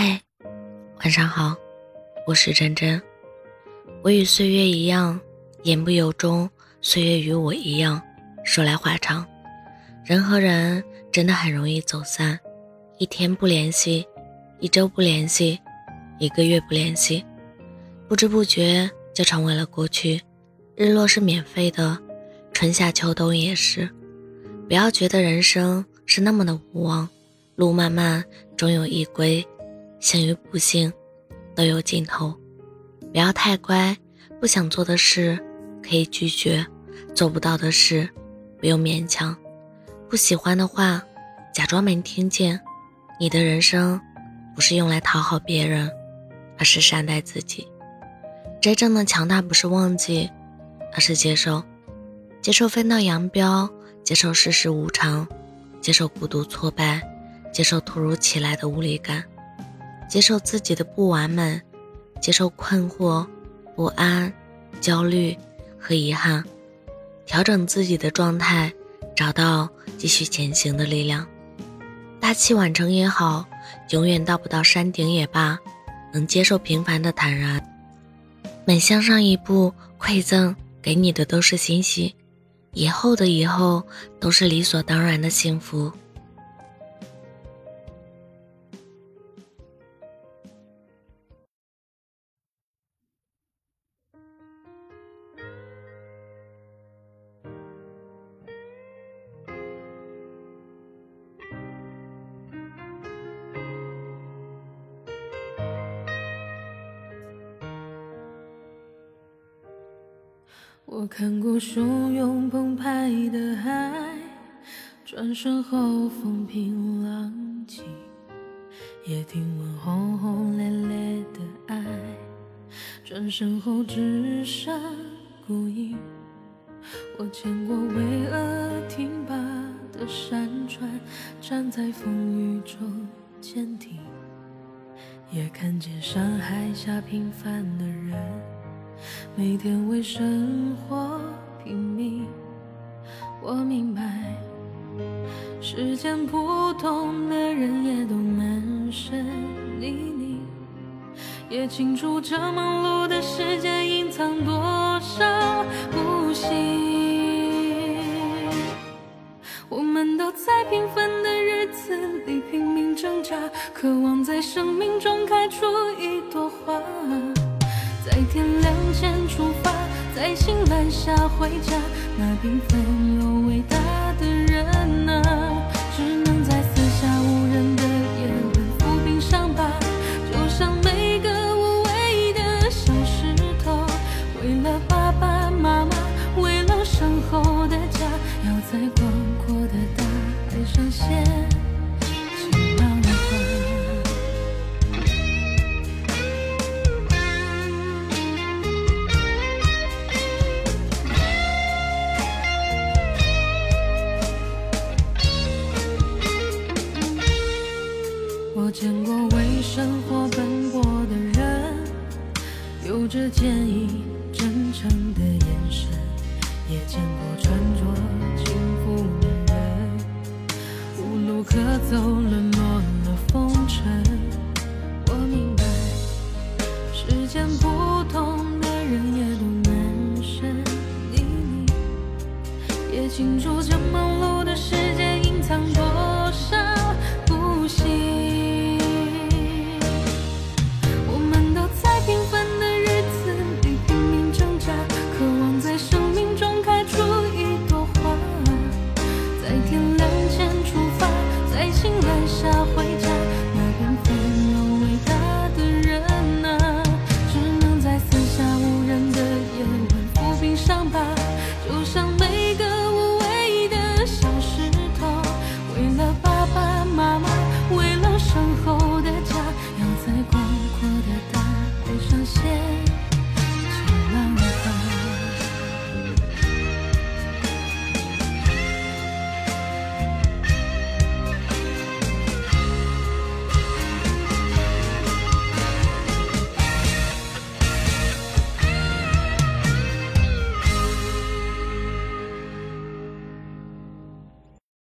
嗨，晚上好，我是真真。我与岁月一样，言不由衷；岁月与我一样，说来话长。人和人真的很容易走散，一天不联系，一周不联系，一个月不联系，不知不觉就成为了过去。日落是免费的，春夏秋冬也是。不要觉得人生是那么的无望，路漫漫终有一归。幸与不幸，都有尽头。不要太乖，不想做的事可以拒绝，做不到的事不用勉强。不喜欢的话，假装没听见。你的人生不是用来讨好别人，而是善待自己。真正的强大不是忘记，而是接受。接受分道扬镳，接受世事无常，接受孤独挫败，接受突如其来的无力感。接受自己的不完美，接受困惑、不安、焦虑和遗憾，调整自己的状态，找到继续前行的力量。大器晚成也好，永远到不到山顶也罢，能接受平凡的坦然。每向上一步，馈赠给你的都是欣喜，以后的以后都是理所当然的幸福。我看过汹涌澎湃的海，转身后风平浪静，也听闻轰轰烈烈的爱，转身后只剩孤影。我见过巍峨挺拔的山川，站在风雨中坚定，也看见山海下平凡的人。每天为生活拼命，我明白，世间普通的人也都满身泥泞，也清楚这忙碌的世界隐藏多少不幸。我们都在平凡的日子里拼命挣扎，渴望在生命中开出一朵花。在天亮前出发，在晴岚下回家。那缤纷又伟大有着坚毅真诚的眼神；也见过穿着幸福的人，无路可走，沦落了风尘。我明白，世间普通的人也都满身泥泞，也清楚这忙碌